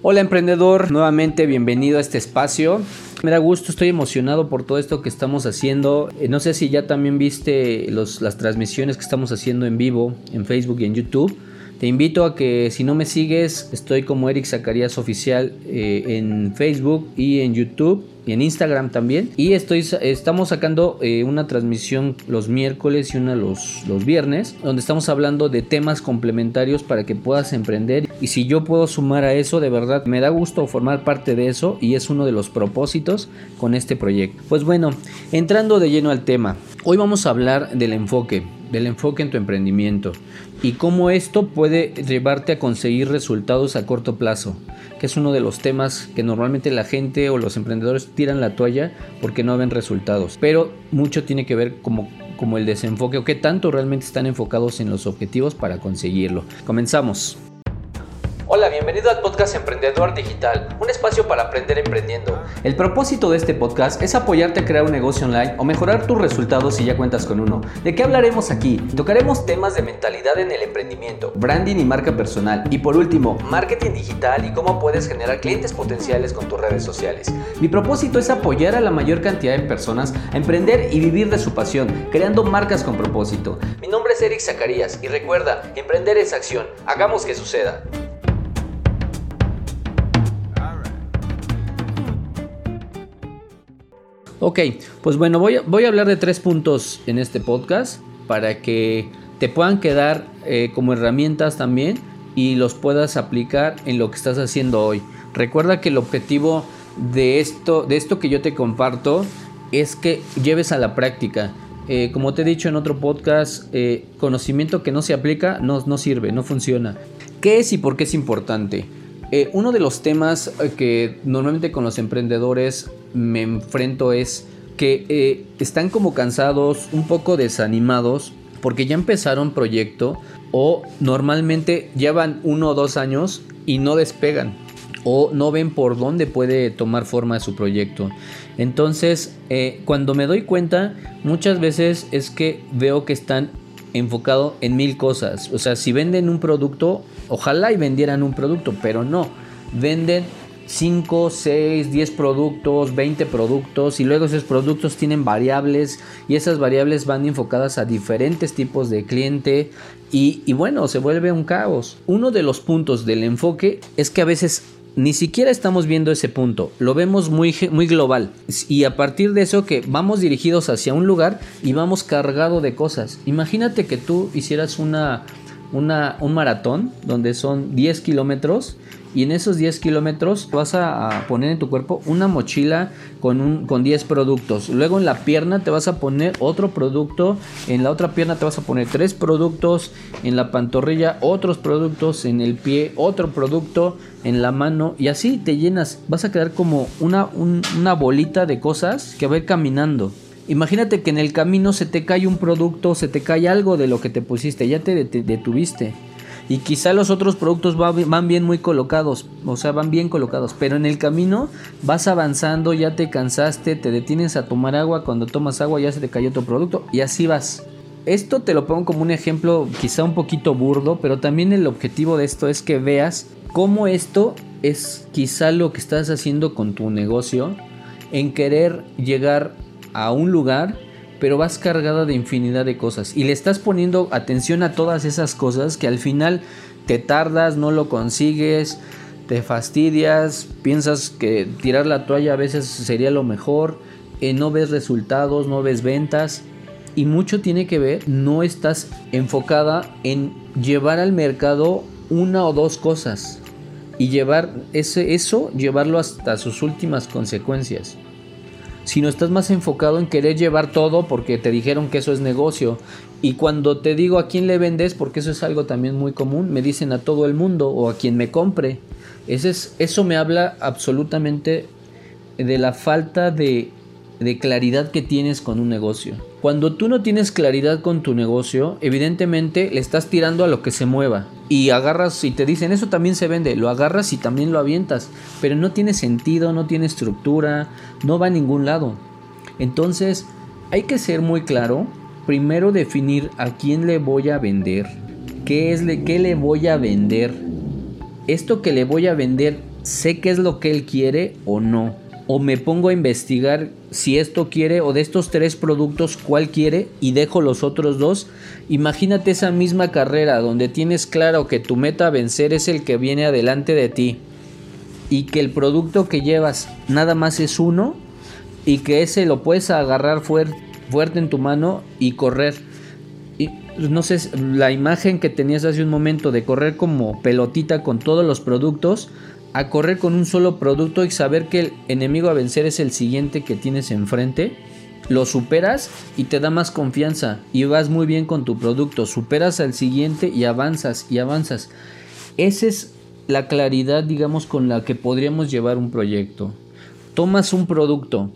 Hola emprendedor, nuevamente bienvenido a este espacio. Me da gusto, estoy emocionado por todo esto que estamos haciendo. Eh, no sé si ya también viste las transmisiones que estamos haciendo en vivo en Facebook y en YouTube. Te invito a que si no me sigues, estoy como Eric Zacarías Oficial eh, en Facebook y en YouTube y en Instagram también. Y estoy, estamos sacando eh, una transmisión los miércoles y una los, los viernes, donde estamos hablando de temas complementarios para que puedas emprender. Y si yo puedo sumar a eso, de verdad me da gusto formar parte de eso y es uno de los propósitos con este proyecto. Pues bueno, entrando de lleno al tema, hoy vamos a hablar del enfoque del enfoque en tu emprendimiento y cómo esto puede llevarte a conseguir resultados a corto plazo, que es uno de los temas que normalmente la gente o los emprendedores tiran la toalla porque no ven resultados. Pero mucho tiene que ver como, como el desenfoque o qué tanto realmente están enfocados en los objetivos para conseguirlo. Comenzamos. Hola, bienvenido al podcast Emprendedor Digital, un espacio para aprender emprendiendo. El propósito de este podcast es apoyarte a crear un negocio online o mejorar tus resultados si ya cuentas con uno. ¿De qué hablaremos aquí? Tocaremos temas de mentalidad en el emprendimiento, branding y marca personal y por último, marketing digital y cómo puedes generar clientes potenciales con tus redes sociales. Mi propósito es apoyar a la mayor cantidad de personas a emprender y vivir de su pasión, creando marcas con propósito. Mi nombre es Eric Zacarías y recuerda, emprender es acción. Hagamos que suceda. Ok, pues bueno, voy a, voy a hablar de tres puntos en este podcast para que te puedan quedar eh, como herramientas también y los puedas aplicar en lo que estás haciendo hoy. Recuerda que el objetivo de esto, de esto que yo te comparto es que lleves a la práctica. Eh, como te he dicho en otro podcast, eh, conocimiento que no se aplica no, no sirve, no funciona. ¿Qué es y por qué es importante? Uno de los temas que normalmente con los emprendedores me enfrento es que eh, están como cansados, un poco desanimados, porque ya empezaron proyecto o normalmente llevan uno o dos años y no despegan o no ven por dónde puede tomar forma su proyecto. Entonces, cuando me doy cuenta, muchas veces es que veo que están enfocado en mil cosas. O sea, si venden un producto, ojalá y vendieran un producto, pero no. Venden 5, 6, 10 productos, 20 productos y luego esos productos tienen variables y esas variables van enfocadas a diferentes tipos de cliente y, bueno, se vuelve un caos. Uno de los puntos del enfoque es que a veces ni siquiera estamos viendo ese punto, lo vemos muy, muy global. Y a partir de eso que vamos dirigidos hacia un lugar y vamos cargado de cosas. Imagínate que tú hicieras una, una, un maratón donde son 10 kilómetros y en esos 10 kilómetros vas a, poner en tu cuerpo una mochila con, un, con 10 productos. Luego en la pierna te vas a poner otro producto, en la otra pierna te vas a poner 3 productos, en la pantorrilla otros productos, en el pie otro producto, en la mano y así te llenas. Vas a quedar como una, una bolita de cosas que va a caminando. Imagínate que en el camino se te cae un producto, se te cae algo de lo que te pusiste, ya te detuviste y quizá los otros productos van bien muy colocados, o sea, van bien colocados, pero en el camino vas avanzando, ya te cansaste, te detienes a tomar agua, cuando tomas agua ya se te cayó otro producto y así vas. Esto te lo pongo como un ejemplo quizá un poquito burdo, pero también el objetivo de esto es que veas cómo esto es quizá lo que estás haciendo con tu negocio en querer llegar a un lugar pero vas cargada de infinidad de cosas. Y le estás poniendo atención a todas esas cosas que al final te tardas, no lo consigues, te fastidias, piensas que tirar la toalla a veces sería lo mejor, eh, no ves resultados, no ves ventas. Y mucho tiene que ver, no estás enfocada en llevar al mercado una o dos cosas y llevar ese, eso, llevarlo hasta sus últimas consecuencias sino estás más enfocado en querer llevar todo porque te dijeron que eso es negocio. Y cuando te digo a quién le vendes, porque eso es algo también muy común, me dicen a todo el mundo o a quien me compre. Ese es, eso me habla absolutamente de la falta de, de claridad que tienes con un negocio. Cuando tú no tienes claridad con tu negocio, evidentemente le estás tirando a lo que se mueva. Y agarras y te dicen, eso también se vende, lo agarras y también lo avientas. Pero no tiene sentido, no tiene estructura, no va a ningún lado. Entonces, hay que ser muy claro. Primero definir a quién le voy a vender. ¿Qué es le, qué le voy a vender? Esto que le voy a vender sé qué es lo que él quiere o no. O me pongo a investigar si esto quiere o de estos tres productos cuál quiere y dejo los otros dos. Imagínate esa misma carrera donde tienes claro que tu meta a vencer es el que viene adelante de ti y que el producto que llevas nada más es uno y que ese lo puedes agarrar fuerte en tu mano y correr. Y no sé, la imagen que tenías hace un momento de correr como pelotita con todos los productos, a correr con un solo producto y saber que el enemigo a vencer es el siguiente que tienes enfrente, lo superas y te da más confianza y vas muy bien con tu producto, superas al siguiente y avanzas y avanzas. Esa es la claridad, digamos, con la que podríamos llevar un proyecto. Tomas un producto,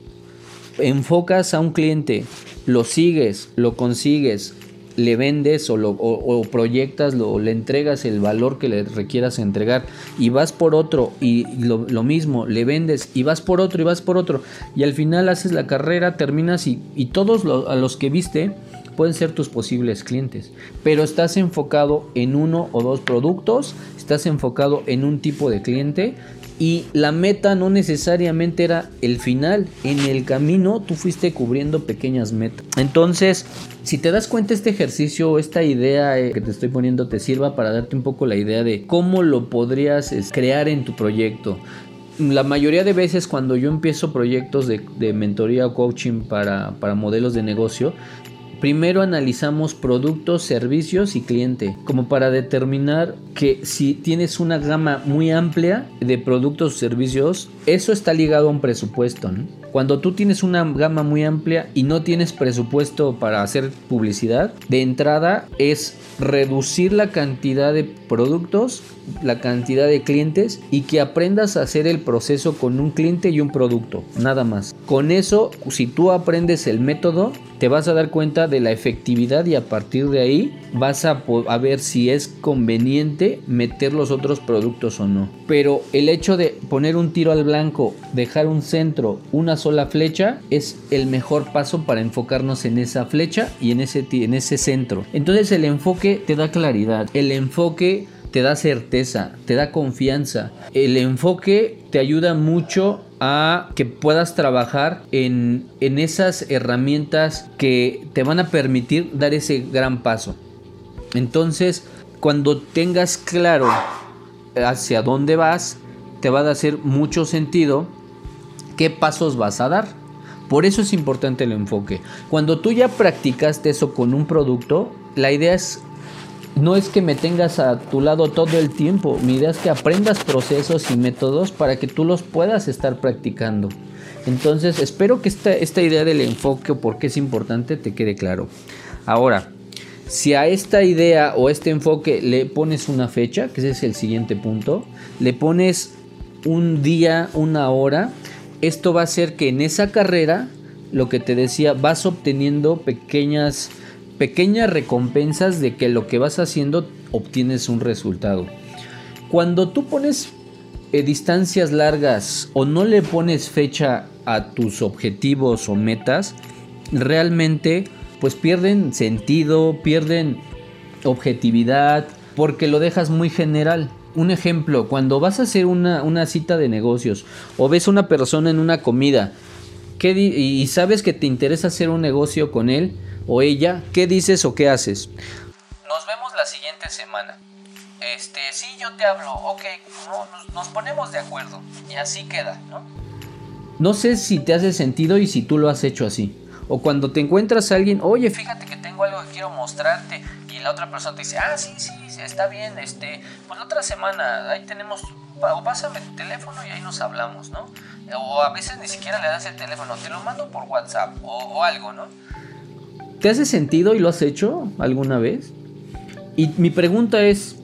enfocas a un cliente, lo sigues, lo consigues, le vendes o, lo, proyectas o le entregas el valor que le requieras entregar y vas por otro y lo, mismo, le vendes y vas por otro y vas por otro y al final haces la carrera, terminas y, y todos a los que viste pueden ser tus posibles clientes, pero estás enfocado en uno o dos productos, estás enfocado en un tipo de cliente y la meta no necesariamente era el final. En el camino tú fuiste cubriendo pequeñas metas. Entonces, si te das cuenta este ejercicio, esta idea eh, que te estoy poniendo te sirva para darte un poco la idea de cómo lo podrías crear en tu proyecto. La mayoría de veces cuando yo empiezo proyectos de, mentoría o coaching para, para modelos de negocio, Primero analizamos productos, servicios y cliente, como para determinar que si tienes una gama muy amplia de productos o servicios, eso está ligado a un presupuesto. Cuando tú tienes una gama muy amplia y no tienes presupuesto para hacer publicidad, de entrada es reducir la cantidad de productos, la cantidad de clientes y que aprendas a hacer el proceso con un cliente y un producto, nada más. Con eso, si tú aprendes el método, te vas a dar cuenta de la efectividad y a partir de ahí vas a, a ver si es conveniente meter los otros productos o no. Pero el hecho de poner un tiro al blanco, dejar un centro, una sola flecha, es el mejor paso para enfocarnos en esa flecha y en ese, en ese centro. Entonces el enfoque te da claridad, el enfoque te da certeza, te da confianza. El enfoque te ayuda mucho a que puedas trabajar en, en esas herramientas que te van a permitir dar ese gran paso. Entonces, cuando tengas claro hacia dónde vas, te va a hacer mucho sentido qué pasos vas a dar. Por eso es importante el enfoque. Cuando tú ya practicaste eso con un producto, la idea es no es que me tengas a tu lado todo el tiempo, mi idea es que aprendas procesos y métodos para que tú los puedas estar practicando. Entonces espero que esta, idea del enfoque o por qué es importante te quede claro. Ahora, si a esta idea o este enfoque le pones una fecha, que ese es el siguiente punto, le pones un día, una hora, esto va a hacer que en esa carrera, lo que te decía, vas obteniendo pequeñas pequeñas recompensas de que lo que vas haciendo obtienes un resultado. Cuando tú pones eh, distancias largas o no le pones fecha a tus objetivos o metas, realmente pues pierden sentido, pierden objetividad, porque lo dejas muy general. Un ejemplo, cuando vas a hacer una, una cita de negocios o ves a una persona en una comida y sabes que te interesa hacer un negocio con él, o ella, ¿qué dices o qué haces? Nos vemos la siguiente semana. Este, sí, yo te hablo, ok, nos, ponemos de acuerdo y así queda, ¿no? No sé si te hace sentido y si tú lo has hecho así. O cuando te encuentras a alguien, oye, fíjate que tengo algo que quiero mostrarte y la otra persona te dice, ah, sí, sí, está bien, este, pues la otra semana ahí tenemos, o pásame tu teléfono y ahí nos hablamos, ¿no? O a veces ni siquiera le das el teléfono, te lo mando por WhatsApp o algo, ¿no? ¿Te hace sentido y lo has hecho alguna vez? Y mi pregunta es,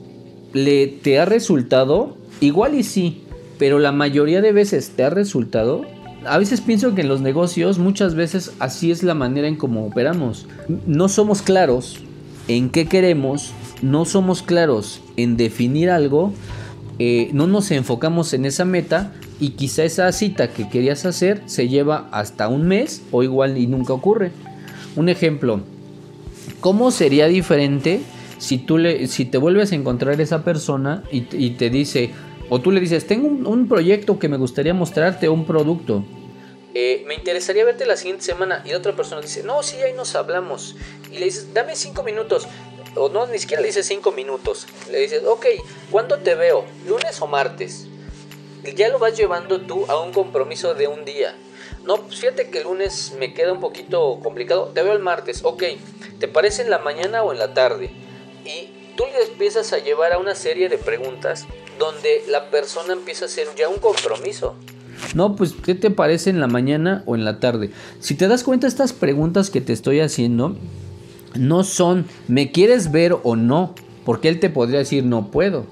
¿le te ha resultado? Igual y sí, pero la mayoría de veces te ha resultado. A veces pienso que en los negocios muchas veces así es la manera en cómo operamos. No somos claros en qué queremos, no somos claros en definir algo, eh, no nos enfocamos en esa meta y quizá esa cita que querías hacer se lleva hasta un mes o igual y nunca ocurre. Un ejemplo, ¿cómo sería diferente si, tú le, si te vuelves a encontrar esa persona y, te dice, O tú le dices, tengo un, proyecto que me gustaría mostrarte, un producto. Eh, me interesaría verte la siguiente semana. Y otra persona dice, no, sí, ahí nos hablamos. Y le dices, dame cinco minutos. O no, ni siquiera le dices cinco minutos. Le dices, ok, ¿cuándo te veo? ¿Lunes o martes? Ya lo vas llevando tú a un compromiso de un día. No, fíjate que el lunes me queda un poquito complicado. Te veo el martes. Ok, ¿te parece en la mañana o en la tarde? Y tú le empiezas a llevar a una serie de preguntas donde la persona empieza a hacer ya un compromiso. No, pues, ¿qué te parece en la mañana o en la tarde? Si te das cuenta, estas preguntas que te estoy haciendo no son, ¿me quieres ver o no? Porque él te podría decir, no puedo.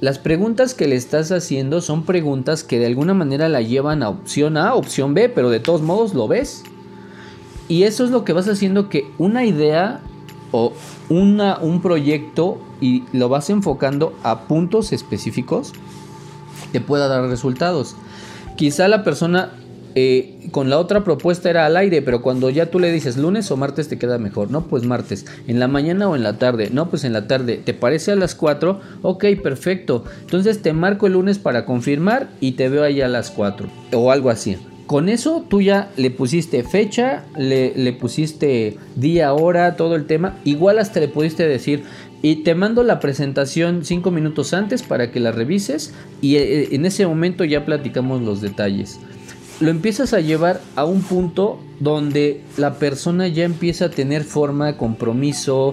Las preguntas que le estás haciendo son preguntas que de alguna manera la llevan a opción A, opción B, pero de todos modos lo ves. Y eso es lo que vas haciendo que una idea o una, un proyecto y lo vas enfocando a puntos específicos, te pueda dar resultados. Quizá la persona eh, con la otra propuesta era al aire, pero cuando ya tú le dices lunes o martes te queda mejor, no, pues martes, en la mañana o en la tarde, no, pues en la tarde, ¿te parece a las 4? Ok, perfecto, entonces te marco el lunes para confirmar y te veo ahí a las 4 o algo así. Con eso tú ya le pusiste fecha, le, le pusiste día, hora, todo el tema. Igual hasta le pudiste decir, y te mando la presentación 5 minutos antes para que la revises y eh, en ese momento ya platicamos los detalles. Lo empiezas a llevar a un punto donde la persona ya empieza a tener forma, compromiso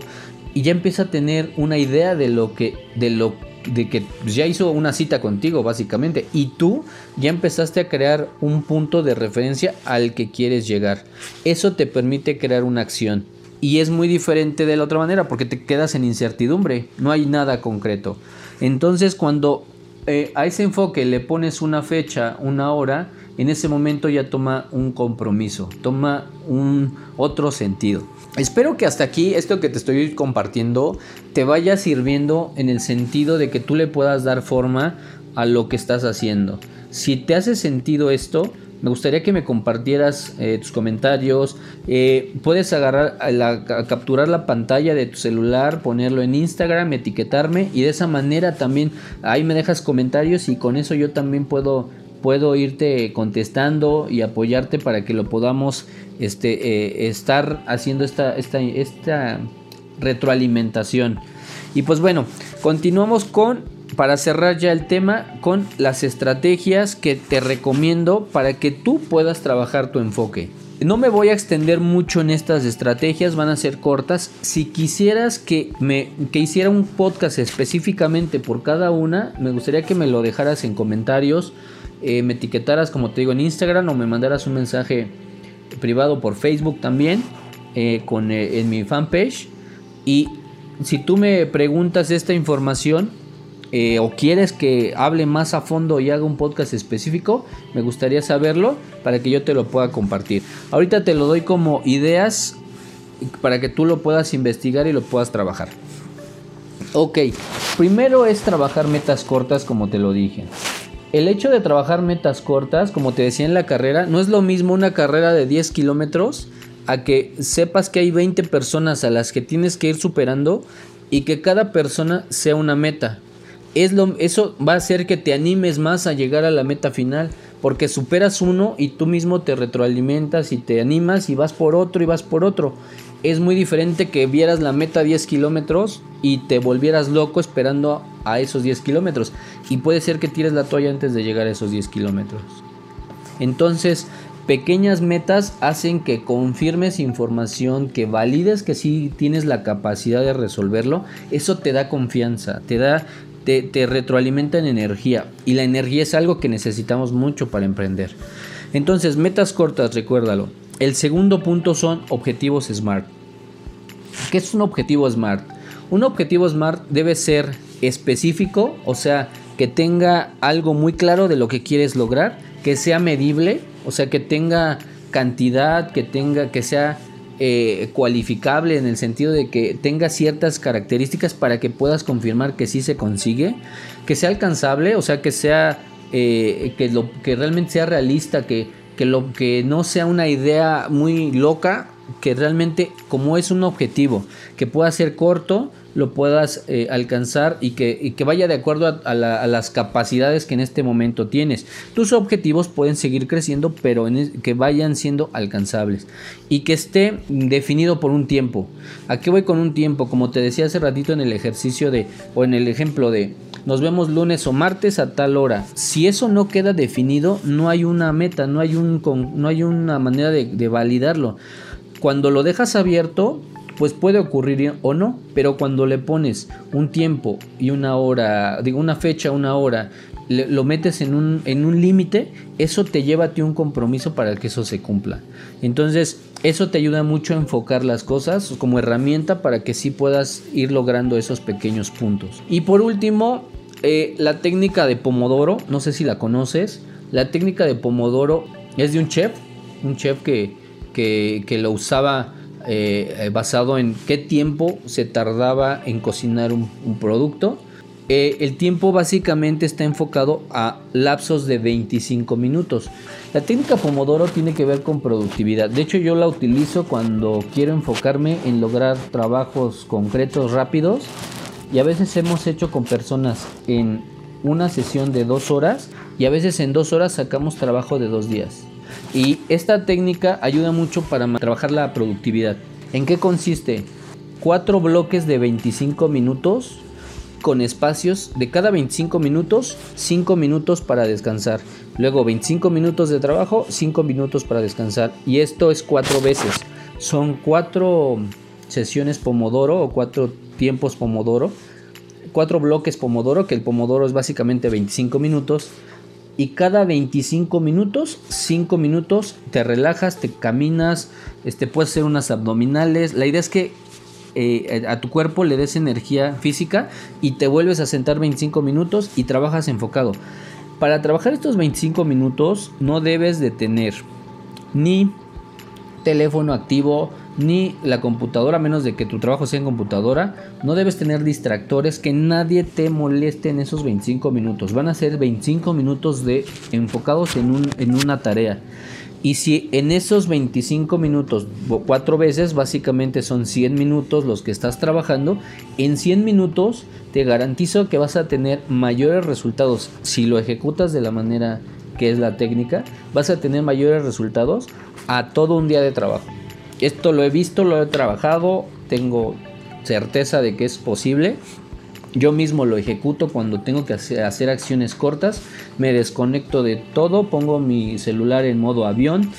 y ya empieza a tener una idea de lo que de lo de que ya hizo una cita contigo básicamente y tú ya empezaste a crear un punto de referencia al que quieres llegar. Eso te permite crear una acción y es muy diferente de la otra manera porque te quedas en incertidumbre, no hay nada concreto. Entonces cuando eh, a ese enfoque le pones una fecha, una hora, en ese momento ya toma un compromiso, toma un otro sentido. Espero que hasta aquí esto que te estoy compartiendo te vaya sirviendo en el sentido de que tú le puedas dar forma a lo que estás haciendo. Si te hace sentido esto, me gustaría que me compartieras eh, tus comentarios. Eh, puedes agarrar, capturar la pantalla de tu celular, ponerlo en Instagram, etiquetarme y de esa manera también ahí me dejas comentarios y con eso yo también puedo puedo irte contestando y apoyarte para que lo podamos este, eh, estar haciendo esta, esta, esta retroalimentación. Y pues bueno, continuamos con, para cerrar ya el tema, con las estrategias que te recomiendo para que tú puedas trabajar tu enfoque. No me voy a extender mucho en estas estrategias, van a ser cortas. Si quisieras que me que hiciera un podcast específicamente por cada una, me gustaría que me lo dejaras en comentarios eh, me etiquetaras, como te digo, en Instagram o me mandaras un mensaje privado por Facebook también, eh, con, eh, en mi fanpage. Y si tú me preguntas esta información o quieres que hable más a fondo y haga un podcast específico, me gustaría saberlo para que yo te lo pueda compartir. Ahorita te lo doy como ideas para que tú lo puedas investigar y lo puedas trabajar. Ok, primero es trabajar metas cortas como te lo dije el hecho de trabajar metas cortas, como te decía en la carrera, no es lo mismo una carrera de 10 kilómetros a que sepas que hay 20 personas a las que tienes que ir superando y que cada persona sea una meta. Es lo, eso va a hacer que te animes más a llegar a la meta final, porque superas uno y tú mismo te retroalimentas y te animas y vas por otro y vas por otro es muy diferente que vieras la meta 10 kilómetros y te volvieras loco esperando a esos 10 kilómetros. Y puede ser que tires la toalla antes de llegar a esos 10 kilómetros. Entonces, pequeñas metas hacen que confirmes información, que valides que sí tienes la capacidad de resolverlo. Eso te da confianza, te da... Te, te retroalimenta en energía y la energía es algo que necesitamos mucho para emprender. Entonces, metas cortas, recuérdalo. El segundo punto son objetivos SMART. ¿Qué es un objetivo SMART? Un objetivo SMART debe ser específico, o sea, que tenga algo muy claro de lo que quieres lograr, que sea medible, o sea, que tenga cantidad, que tenga, que sea eh, cualificable en el sentido de que tenga ciertas características para que puedas confirmar que sí se consigue, que sea alcanzable, o sea, que sea eh, que lo que realmente sea realista, que, que lo que no sea una idea muy loca, que realmente como es un objetivo que pueda ser corto, lo puedas eh, alcanzar y que, vaya de acuerdo a, las capacidades que en este momento tienes. Tus objetivos pueden seguir creciendo, pero que vayan siendo alcanzables y que esté definido por un tiempo. ¿A qué voy con un tiempo? Como te decía hace ratito en el ejercicio de, o en el ejemplo de, nos vemos lunes o martes a tal hora. Si eso no queda definido, no hay una meta, no hay, un, no hay una manera de, de validarlo. Cuando lo dejas abierto, pues puede ocurrir o no, pero cuando le pones un tiempo y una hora, digo una fecha, una hora, lo metes en un, en un límite, eso te lleva a ti un compromiso para que eso se cumpla. Entonces, eso te ayuda mucho a enfocar las cosas como herramienta para que sí puedas ir logrando esos pequeños puntos. Y por último, eh, la técnica de Pomodoro, no sé si la conoces, la técnica de Pomodoro es de un chef, un chef que, que lo usaba eh, eh, basado en qué tiempo se tardaba en cocinar un, producto. Eh, el tiempo básicamente está enfocado a lapsos de 25 minutos. La técnica Pomodoro tiene que ver con productividad. De hecho yo la utilizo cuando quiero enfocarme en lograr trabajos concretos rápidos. Y a veces hemos hecho con personas en una sesión de dos horas y a veces en dos horas sacamos trabajo de dos días. Y esta técnica ayuda mucho para trabajar la productividad. ¿En qué consiste? Cuatro bloques de 25 minutos con espacios de cada 25 minutos, 5 minutos para descansar. Luego 25 minutos de trabajo, 5 minutos para descansar. Y esto es cuatro veces. Son cuatro sesiones Pomodoro o cuatro tiempos Pomodoro. Cuatro bloques Pomodoro, que el Pomodoro es básicamente 25 minutos y cada 25 minutos, 5 minutos, te relajas, te caminas, este, puedes hacer unas abdominales. La idea es que eh, a tu cuerpo le des energía física y te vuelves a sentar 25 minutos y trabajas enfocado. Para trabajar estos 25 minutos no debes de tener ni teléfono activo, ni la computadora, a menos de que tu trabajo sea en computadora. No debes tener distractores, que nadie te moleste en esos 25 minutos. Van a ser 25 minutos de enfocados en, un, en una tarea. Y si en esos 25 minutos, cuatro veces, básicamente son 100 minutos los que estás trabajando, en 100 minutos te garantizo que vas a tener mayores resultados. Si lo ejecutas de la manera que es la técnica, vas a tener mayores resultados a todo un día de trabajo. Esto lo he visto, lo he trabajado, tengo certeza de que es posible. Yo mismo lo ejecuto cuando tengo que hacer acciones cortas. Me desconecto de todo, pongo mi celular en modo avión.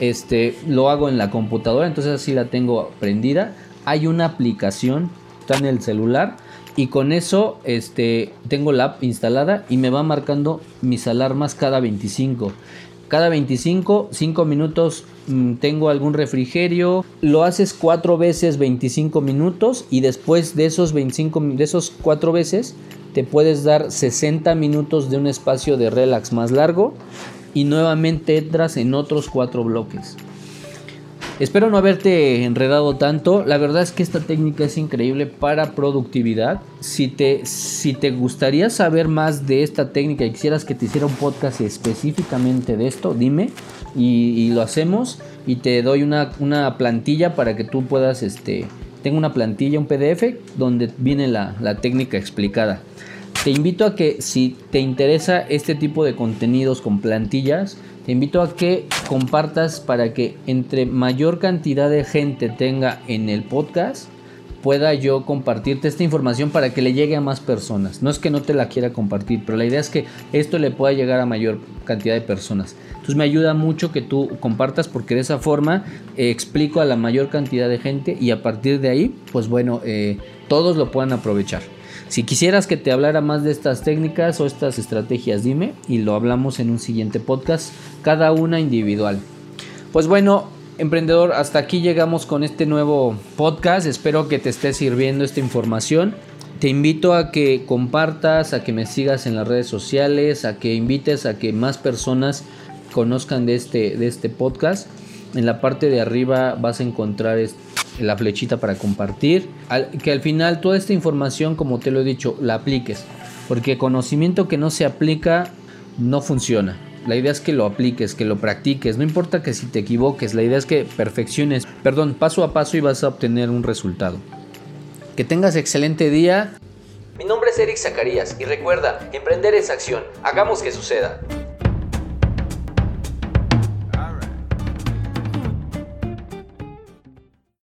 Este, lo hago en la computadora, entonces así la tengo prendida. Hay una aplicación, está en el celular y con eso este, tengo la app instalada y me va marcando mis alarmas cada 25. Cada 25, 5 minutos mm, tengo algún refrigerio. Lo haces 4 veces 25 minutos y después de esos 25 de esos 4 veces te puedes dar 60 minutos de un espacio de relax más largo y nuevamente entras en otros 4 bloques. Espero no haberte enredado tanto. La verdad es que esta técnica es increíble para productividad. Si te, si te gustaría saber más de esta técnica y quisieras que te hiciera un podcast específicamente de esto, dime y, lo hacemos y te doy una, una, plantilla para que tú puedas, este, tengo una plantilla, un PDF donde viene la, la técnica explicada. Te invito a que si te interesa este tipo de contenidos con plantillas, te invito a que compartas para que entre mayor cantidad de gente tenga en el podcast, pueda yo compartirte esta información para que le llegue a más personas. No es que no te la quiera compartir, pero la idea es que esto le pueda llegar a mayor cantidad de personas. Entonces me ayuda mucho que tú compartas porque de esa forma eh, explico a la mayor cantidad de gente y a partir de ahí, pues bueno, eh, todos lo puedan aprovechar. Si quisieras que te hablara más de estas técnicas o estas estrategias, dime y lo hablamos en un siguiente podcast, cada una individual. Pues bueno, emprendedor, hasta aquí llegamos con este nuevo podcast. Espero que te esté sirviendo esta información. Te invito a que compartas, a que me sigas en las redes sociales, a que invites a que más personas conozcan de este, de este podcast. En la parte de arriba vas a encontrar la flechita para compartir. que al final toda esta información, como te lo he dicho, la apliques. Porque conocimiento que no se aplica no funciona. La idea es que lo apliques, que lo practiques. No importa que si te equivoques, la idea es que perfecciones, perdón, paso a paso y vas a obtener un resultado. Que tengas excelente día. Mi nombre es Eric Zacarías y recuerda, emprender es acción. Hagamos que suceda.